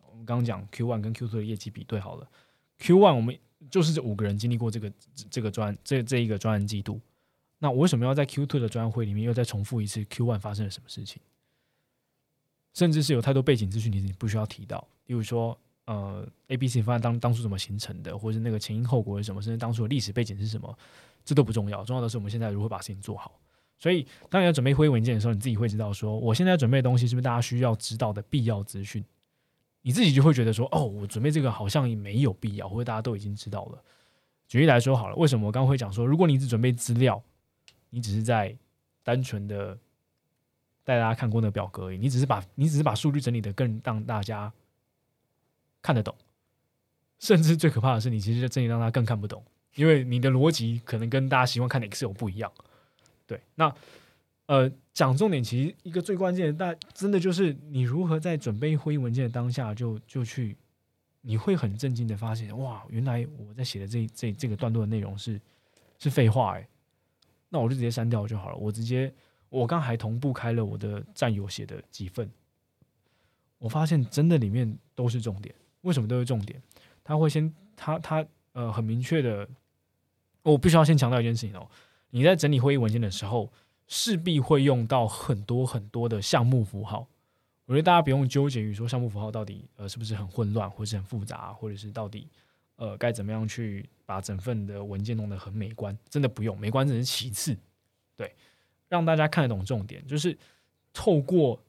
我们刚刚讲 Q one 跟 Q two 的业绩比对好了，Q one 我们就是这五个人经历过这个这个专这这一个专案季度，那我为什么要在 Q two 的专案会里面又再重复一次 Q one 发生了什么事情？甚至是有太多背景资讯，其实你不需要提到，例如说。呃，A、B、C 方案当当初怎么形成的，或者是那个前因后果是什么，甚至当初的历史背景是什么，这都不重要。重要的是我们现在如何把事情做好。所以，当你要准备会议文件的时候，你自己会知道说，我现在准备的东西是不是大家需要知道的必要资讯？你自己就会觉得说，哦，我准备这个好像没有必要，或者大家都已经知道了。举例来说好了，为什么我刚刚会讲说，如果你只准备资料，你只是在单纯的带大家看过那个表格而已，你只是把你只是把数据整理的更让大家。看得懂，甚至最可怕的是，你其实真的让他更看不懂，因为你的逻辑可能跟大家习惯看的 Excel 不一样。对，那呃，讲重点，其实一个最关键的，大真的就是你如何在准备会议文件的当下，就就去，你会很震惊的发现，哇，原来我在写的这这这个段落的内容是是废话哎，那我就直接删掉就好了。我直接，我刚还同步开了我的战友写的几份，我发现真的里面都是重点。为什么都是重点？他会先他他呃很明确的，我必须要先强调一件事情哦。你在整理会议文件的时候，势必会用到很多很多的项目符号。我觉得大家不用纠结于说项目符号到底呃是不是很混乱，或是很复杂，或者是到底呃该怎么样去把整份的文件弄得很美观。真的不用，美观只是其次。对，让大家看得懂重点，就是透过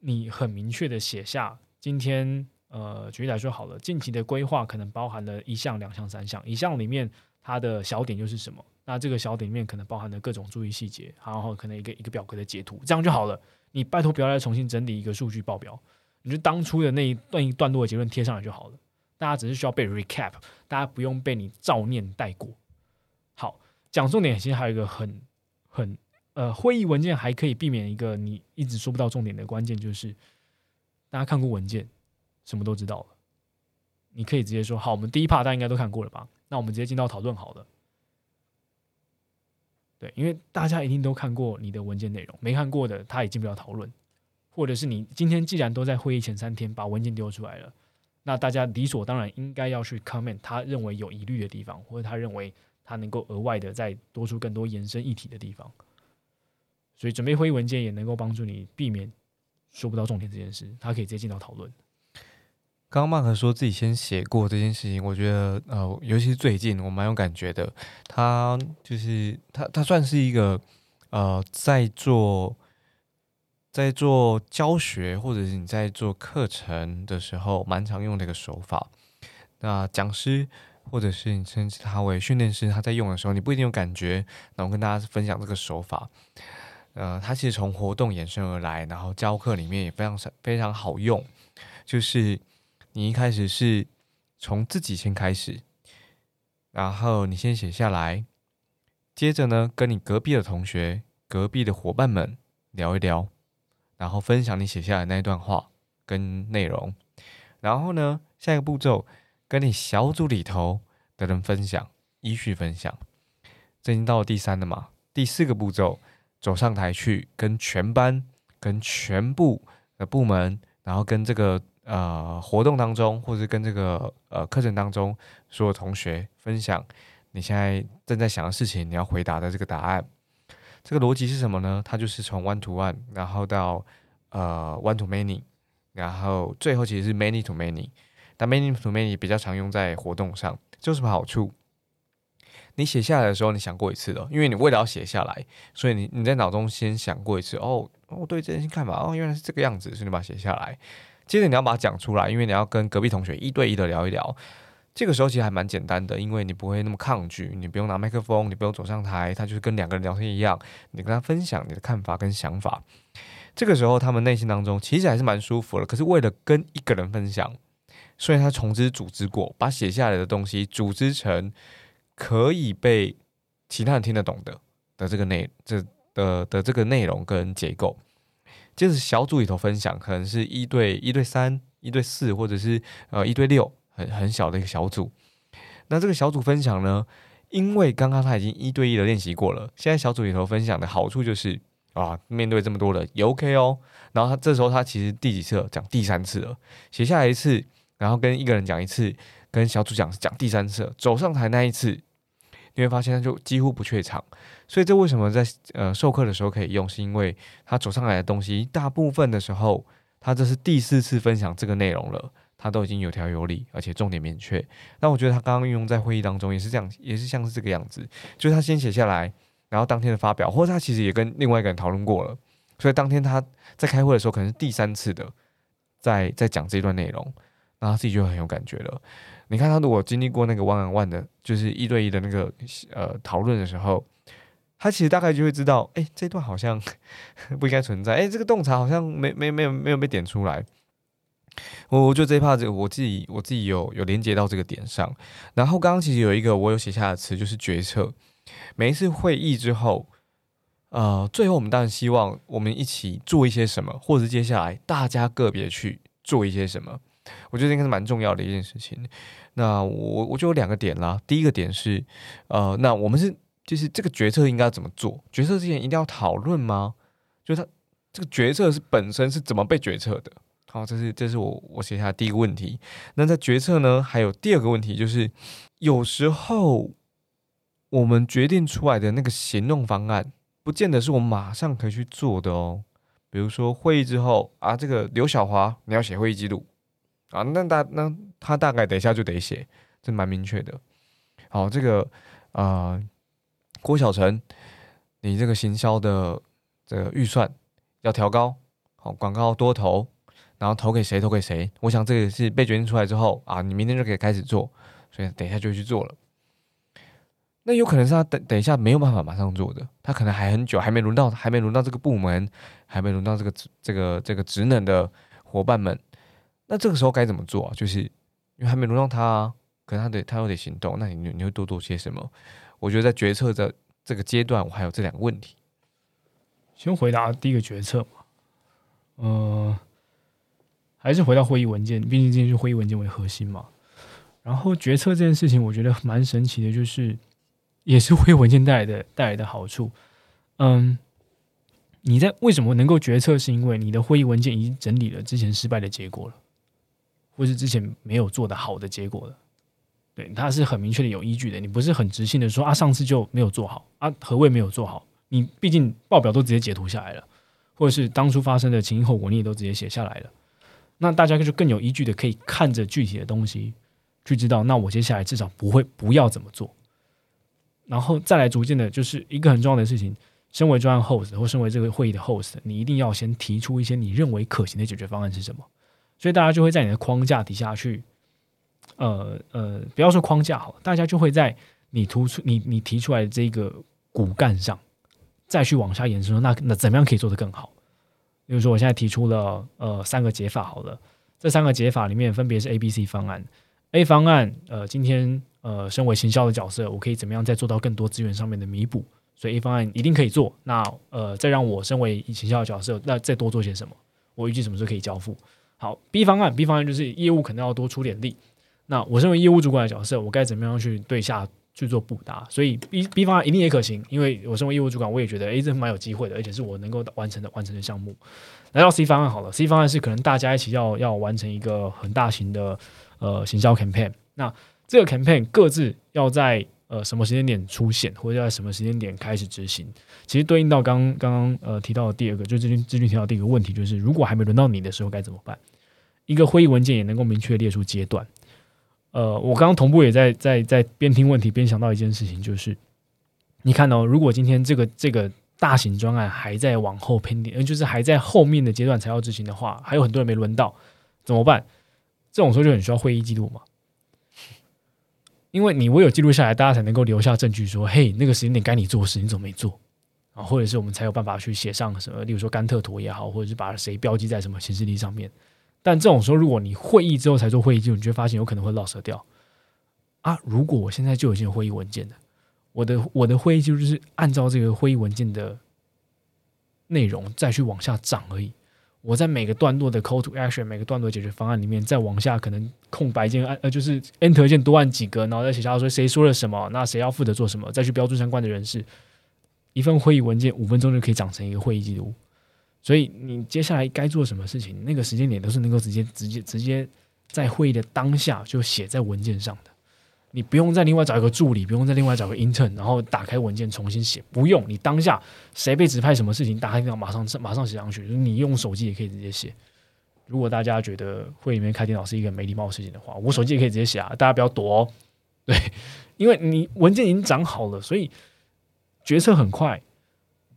你很明确的写下今天。呃，举例来说好了，近期的规划可能包含了一项、两项、三项，一项里面它的小点又是什么？那这个小点里面可能包含了各种注意细节，然后可能一个一个表格的截图，这样就好了。你拜托不要再重新整理一个数据报表，你就当初的那一段一段落的结论贴上来就好了。大家只是需要被 recap，大家不用被你照念带过。好，讲重点，其实还有一个很很呃，会议文件还可以避免一个你一直说不到重点的关键，就是大家看过文件。什么都知道了，你可以直接说好，我们第一 part 大家应该都看过了吧？那我们直接进到讨论好了。对，因为大家一定都看过你的文件内容，没看过的他也进不了讨论。或者是你今天既然都在会议前三天把文件丢出来了，那大家理所当然应该要去 comment 他认为有疑虑的地方，或者他认为他能够额外的再多出更多延伸议题的地方。所以准备会议文件也能够帮助你避免说不到重点这件事，他可以直接进到讨论。刚刚麦克说自己先写过这件事情，我觉得呃，尤其是最近我蛮有感觉的。他就是他，他算是一个呃，在做在做教学或者是你在做课程的时候，蛮常用的一个手法。那讲师或者是你称之他为训练师，他在用的时候，你不一定有感觉。那我跟大家分享这个手法，呃，它其实从活动衍生而来，然后教课里面也非常非常好用，就是。你一开始是从自己先开始，然后你先写下来，接着呢，跟你隔壁的同学、隔壁的伙伴们聊一聊，然后分享你写下来那一段话跟内容，然后呢，下一个步骤跟你小组里头的人分享，依序分享。这已经到了第三了嘛？第四个步骤，走上台去跟全班、跟全部的部门。然后跟这个呃活动当中，或者跟这个呃课程当中所有同学分享你现在正在想的事情，你要回答的这个答案。这个逻辑是什么呢？它就是从 one to one，然后到呃 one to many，然后最后其实是 many to many。但 many to many 比较常用在活动上，这有什么好处？你写下来的时候，你想过一次了，因为你为了要写下来，所以你你在脑中先想过一次。哦，我对这件事看法，哦，原来是这个样子，所以你把它写下来。接着你要把它讲出来，因为你要跟隔壁同学一对一的聊一聊。这个时候其实还蛮简单的，因为你不会那么抗拒，你不用拿麦克风，你不用走上台，他就是跟两个人聊天一样，你跟他分享你的看法跟想法。这个时候他们内心当中其实还是蛮舒服的。可是为了跟一个人分享，所以他重新组织过，把写下来的东西组织成。可以被其他人听得懂的的这个内这的的这个内容跟结构，就是小组里头分享，可能是一对一对三、一对四，或者是呃一对六，很很小的一个小组。那这个小组分享呢，因为刚刚他已经一对一的练习过了，现在小组里头分享的好处就是啊，面对这么多人也 OK 哦。然后他这时候他其实第几次了？讲第三次了，写下来一次，然后跟一个人讲一次，跟小组讲讲第三次，走上台那一次。你会发现，他就几乎不怯场，所以这为什么在呃授课的时候可以用？是因为他走上来的东西，大部分的时候，他这是第四次分享这个内容了，他都已经有条有理，而且重点明确。那我觉得他刚刚运用在会议当中也是这样，也是像是这个样子，就是他先写下来，然后当天的发表，或者他其实也跟另外一个人讨论过了，所以当天他在开会的时候，可能是第三次的在在讲这段内容，那他自己就很有感觉了。你看他如果经历过那个 one on one 的，就是一对一的那个呃讨论的时候，他其实大概就会知道，哎，这段好像 不应该存在，哎，这个洞察好像没没没有没有被点出来。我我觉得这 part 这个我自己我自己有有连接到这个点上。然后刚刚其实有一个我有写下的词，就是决策。每一次会议之后，呃，最后我们当然希望我们一起做一些什么，或者接下来大家个别去做一些什么。我觉得应该是蛮重要的一件事情。那我我就有两个点啦。第一个点是，呃，那我们是就是这个决策应该怎么做？决策之前一定要讨论吗？就是他这个决策是本身是怎么被决策的？好，这是这是我我写下第一个问题。那在决策呢，还有第二个问题就是，有时候我们决定出来的那个行动方案，不见得是我马上可以去做的哦。比如说会议之后啊，这个刘小华你要写会议记录。啊，那大那他大概等一下就得写，这蛮明确的。好，这个啊，郭小成，你这个行销的这个预算要调高，好，广告多投，然后投给谁？投给谁？我想这个是被决定出来之后啊，你明天就可以开始做，所以等一下就去做了。那有可能是他等等一下没有办法马上做的，他可能还很久，还没轮到，还没轮到这个部门，还没轮到这个这个这个职能的伙伴们。那这个时候该怎么做啊？就是因为还没轮到他，可能他得他又得行动，那你你会多做些什么？我觉得在决策的这个阶段，我还有这两个问题。先回答第一个决策嘛，呃，还是回到会议文件，毕竟今天是会议文件为核心嘛。然后决策这件事情，我觉得蛮神奇的，就是也是会议文件带来的 带来的好处。嗯。你在为什么能够决策？是因为你的会议文件已经整理了之前失败的结果了，或是之前没有做的好的结果了。对，它是很明确的有依据的。你不是很直性的说啊，上次就没有做好啊，何谓没有做好？你毕竟报表都直接截图下来了，或者是当初发生的前因后果你也都直接写下来了。那大家就更有依据的可以看着具体的东西去知道，那我接下来至少不会不要怎么做，然后再来逐渐的，就是一个很重要的事情。身为专案 host 或身为这个会议的 host，你一定要先提出一些你认为可行的解决方案是什么，所以大家就会在你的框架底下去，呃呃，不要说框架好，大家就会在你突出你你提出来的这个骨干上，再去往下延伸，那那怎么样可以做得更好？比如说我现在提出了呃三个解法，好了，这三个解法里面分别是 A、B、C 方案，A 方案，呃，今天呃身为行销的角色，我可以怎么样再做到更多资源上面的弥补？所以 A 方案一定可以做，那呃，再让我身为行销的角色，那再多做些什么？我预计什么时候可以交付？好，B 方案，B 方案就是业务可能要多出点力。那我身为业务主管的角色，我该怎么样去对下去做布达。所以 B B 方案一定也可行，因为我身为业务主管，我也觉得诶，这蛮有机会的，而且是我能够完成的完成的项目。来到 C 方案好了，C 方案是可能大家一起要要完成一个很大型的呃行销 campaign，那这个 campaign 各自要在呃什么时间点出现，或者在什么时间点开始执行，其实对应到刚刚刚呃提到的第二个，就最近最近提到第一个问题，就是如果还没轮到你的时候该怎么办？一个会议文件也能够明确列出阶段。呃，我刚刚同步也在在在边听问题边想到一件事情，就是你看到如果今天这个这个大型专案还在往后偏点，就是还在后面的阶段才要执行的话，还有很多人没轮到，怎么办？这种时候就很需要会议记录嘛，因为你唯有记录下来，大家才能够留下证据，说嘿，那个时间点该你做事，你怎么没做啊？或者是我们才有办法去写上什么，例如说甘特图也好，或者是把谁标记在什么显示力上面。但这种时候，如果你会议之后才做会议记录，你就会发现有可能会落色掉啊！如果我现在就已经有会议文件的，我的我的会议记录就是按照这个会议文件的内容再去往下涨而已。我在每个段落的 call to action，每个段落解决方案里面，再往下可能空白键按呃就是 enter 键多按几个，然后再写下说谁说了什么，那谁要负责做什么，再去标注相关的人士。一份会议文件五分钟就可以长成一个会议记录。所以你接下来该做什么事情，那个时间点都是能够直接、直接、直接在会议的当下就写在文件上的。你不用再另外找一个助理，不用再另外找个 intern，然后打开文件重新写，不用。你当下谁被指派什么事情，打开电脑马上马上写上去。你用手机也可以直接写。如果大家觉得会里面开电脑是一个没礼貌的事情的话，我手机也可以直接写啊。大家不要躲哦，对，因为你文件已经长好了，所以决策很快，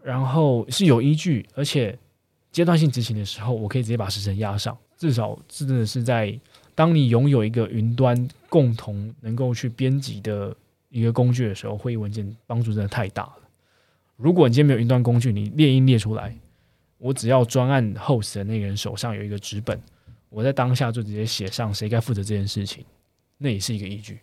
然后是有依据，而且。阶段性执行的时候，我可以直接把时程压上。至少是真的是在当你拥有一个云端共同能够去编辑的一个工具的时候，会议文件帮助真的太大了。如果你今天没有云端工具，你列印列出来，我只要专案 host 的那个人手上有一个纸本，我在当下就直接写上谁该负责这件事情，那也是一个依据。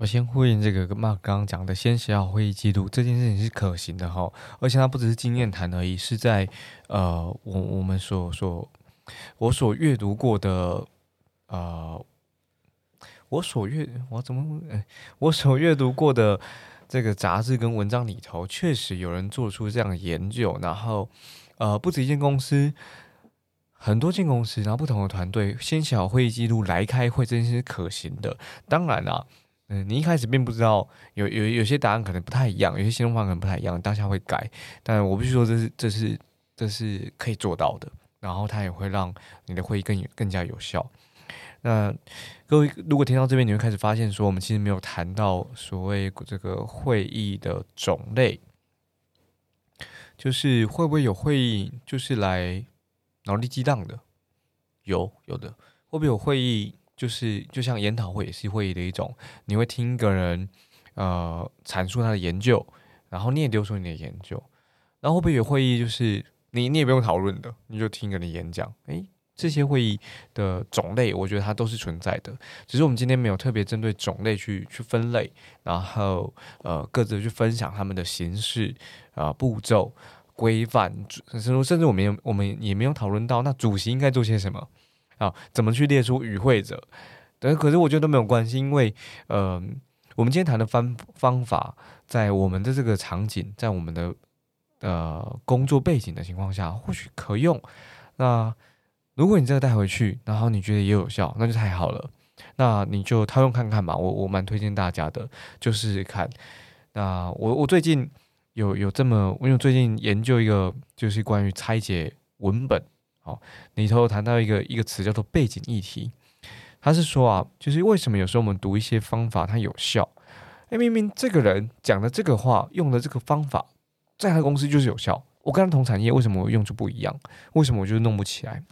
我先呼应这个跟 Mark 刚刚讲的，先写好会议记录这件事情是可行的哈，而且它不只是经验谈而已，是在呃我我们所所我所阅读过的呃我所阅我怎么我所阅读过的这个杂志跟文章里头，确实有人做出这样的研究，然后呃不止一间公司，很多间公司，然后不同的团队先写好会议记录来开会，这件事是可行的。当然啦。嗯，你一开始并不知道有有有些答案可能不太一样，有些行动方法可能不太一样，当下会改。但我必须说，这是这是这是可以做到的，然后它也会让你的会议更更加有效。那各位如果听到这边，你会开始发现说，我们其实没有谈到所谓这个会议的种类，就是会不会有会议就是来脑力激荡的？有有的，会不会有会议？就是就像研讨会也是会议的一种，你会听一个人呃阐述他的研究，然后你也丢出你的研究，然后会不会有会议就是你你也不用讨论的，你就听一个人演讲，诶，这些会议的种类，我觉得它都是存在的，只是我们今天没有特别针对种类去去分类，然后呃各自去分享他们的形式啊步骤规范，甚至甚至我们也我们也没有讨论到那主席应该做些什么。啊，怎么去列出与会者？对，可是我觉得都没有关系，因为呃，我们今天谈的方方法，在我们的这个场景，在我们的呃工作背景的情况下，或许可用。那如果你这个带回去，然后你觉得也有效，那就太好了。那你就套用看看吧。我我蛮推荐大家的，就试试看。那我我最近有有这么，因为最近研究一个，就是关于拆解文本。好，里头谈到一个一个词叫做背景议题，他是说啊，就是为什么有时候我们读一些方法它有效，哎，明明这个人讲的这个话用的这个方法，在他公司就是有效，我跟他同产业，为什么我用就不一样？为什么我就弄不起来？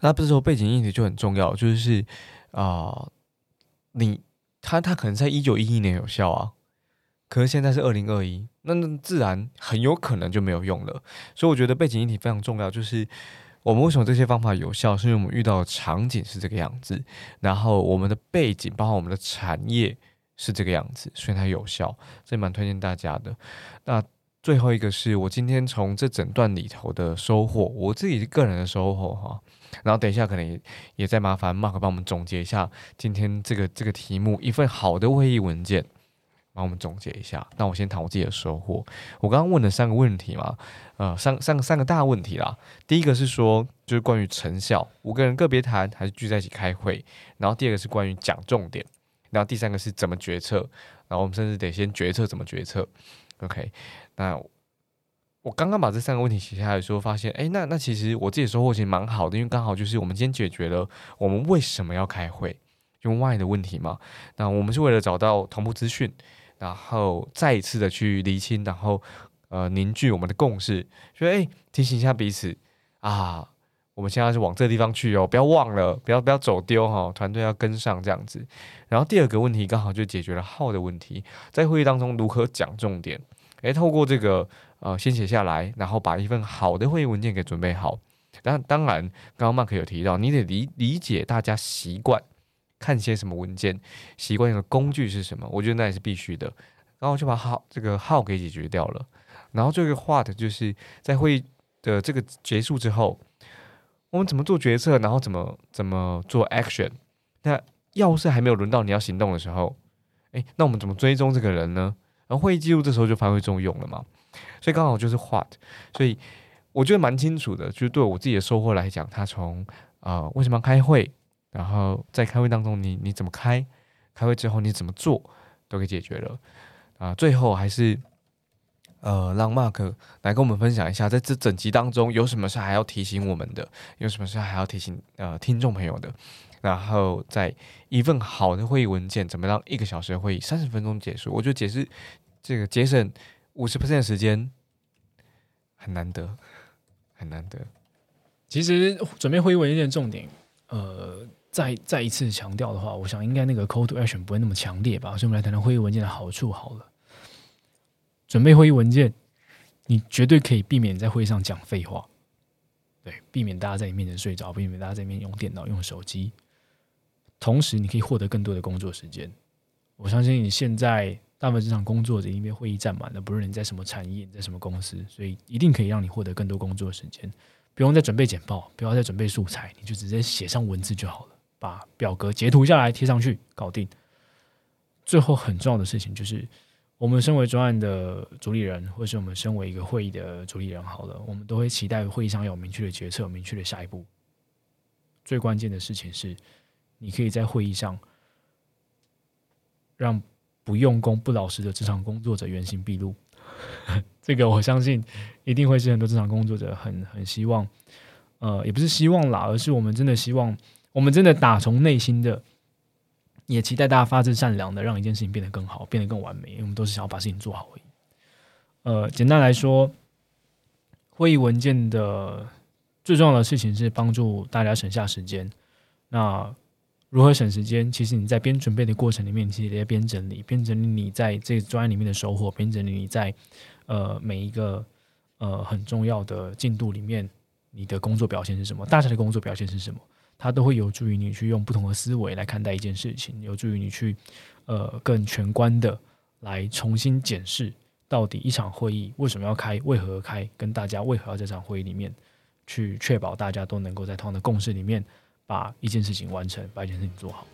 那不是说背景议题就很重要，就是啊，你他他可能在一九一一年有效啊。可是现在是二零二一，那那自然很有可能就没有用了。所以我觉得背景议题非常重要，就是我们为什么这些方法有效，是因为我们遇到的场景是这个样子，然后我们的背景，包括我们的产业是这个样子，所以它有效。这蛮推荐大家的。那最后一个是我今天从这整段里头的收获，我自己个人的收获哈，然后等一下可能也也再麻烦 Mark 帮我们总结一下今天这个这个题目，一份好的会议文件，帮我们总结一下。那我先谈我自己的收获。我刚刚问了三个问题嘛，呃，三三个三个大问题啦。第一个是说，就是关于成效，五个人个别谈还是聚在一起开会？然后第二个是关于讲重点，然后第三个是怎么决策？然后我们甚至得先决策怎么决策。OK，那。我刚刚把这三个问题写下来的时候，发现，哎，那那其实我自己收获其实蛮好的，因为刚好就是我们今天解决了我们为什么要开会，用 Why 的问题嘛。那我们是为了找到同步资讯，然后再一次的去厘清，然后呃凝聚我们的共识，说，哎，提醒一下彼此啊，我们现在是往这地方去哦，不要忘了，不要不要走丢哈，团队要跟上这样子。然后第二个问题刚好就解决了号的问题，在会议当中如何讲重点，诶，透过这个。呃，先写下来，然后把一份好的会议文件给准备好。当当然，刚刚 Mark 有提到，你得理理解大家习惯看些什么文件，习惯用的工具是什么。我觉得那也是必须的。然后就把号这个号给解决掉了。然后这个话的就是在会议的这个结束之后，我们怎么做决策，然后怎么怎么做 action。那要是还没有轮到你要行动的时候，诶，那我们怎么追踪这个人呢？然后会议记录这时候就发挥作用了嘛。所以刚好就是 what，所以我觉得蛮清楚的。就是对我自己的收获来讲，他从啊为什么开会，然后在开会当中你你怎么开，开会之后你怎么做，都给解决了啊。最后还是呃让 Mark 来跟我们分享一下，在这整集当中有什么是还要提醒我们的，有什么是还要提醒呃听众朋友的。然后在一份好的会议文件，怎么让一个小时的会议三十分钟结束？我觉得解释这个节省。五十 percent 时间很难得，很难得。其实准备会议文件的重点，呃，再再一次强调的话，我想应该那个 call to action 不会那么强烈吧。所以我们来谈谈会议文件的好处好了。准备会议文件，你绝对可以避免在会议上讲废话，对，避免大家在你面前睡着，避免大家在面前用电脑、用手机。同时，你可以获得更多的工作时间。我相信你现在。大部分职场工作者因为会议占满了，不论你在什么产业，在什么公司，所以一定可以让你获得更多工作时间。不用再准备简报，不要再准备素材，你就直接写上文字就好了，把表格截图下来贴上去，搞定。最后很重要的事情就是，我们身为专案的主理人，或是我们身为一个会议的主理人，好了，我们都会期待会议上有明确的决策，明确的下一步。最关键的事情是，你可以在会议上让。不用功、不老实的职场工作者原形毕露，这个我相信一定会是很多职场工作者很很希望，呃，也不是希望啦，而是我们真的希望，我们真的打从内心的也期待大家发自善良的让一件事情变得更好，变得更完美，因为我们都是想要把事情做好而已。呃，简单来说，会议文件的最重要的事情是帮助大家省下时间。那如何省时间？其实你在边准备的过程里面，其实也在边整理，边整理你在这个专案里面的收获，边整理你在呃每一个呃很重要的进度里面，你的工作表现是什么？大家的工作表现是什么？它都会有助于你去用不同的思维来看待一件事情，有助于你去呃更全观的来重新检视到底一场会议为什么要开，为何开，跟大家为何要在这场会议里面去确保大家都能够在同样的共识里面。把一件事情完成，把一件事情做好。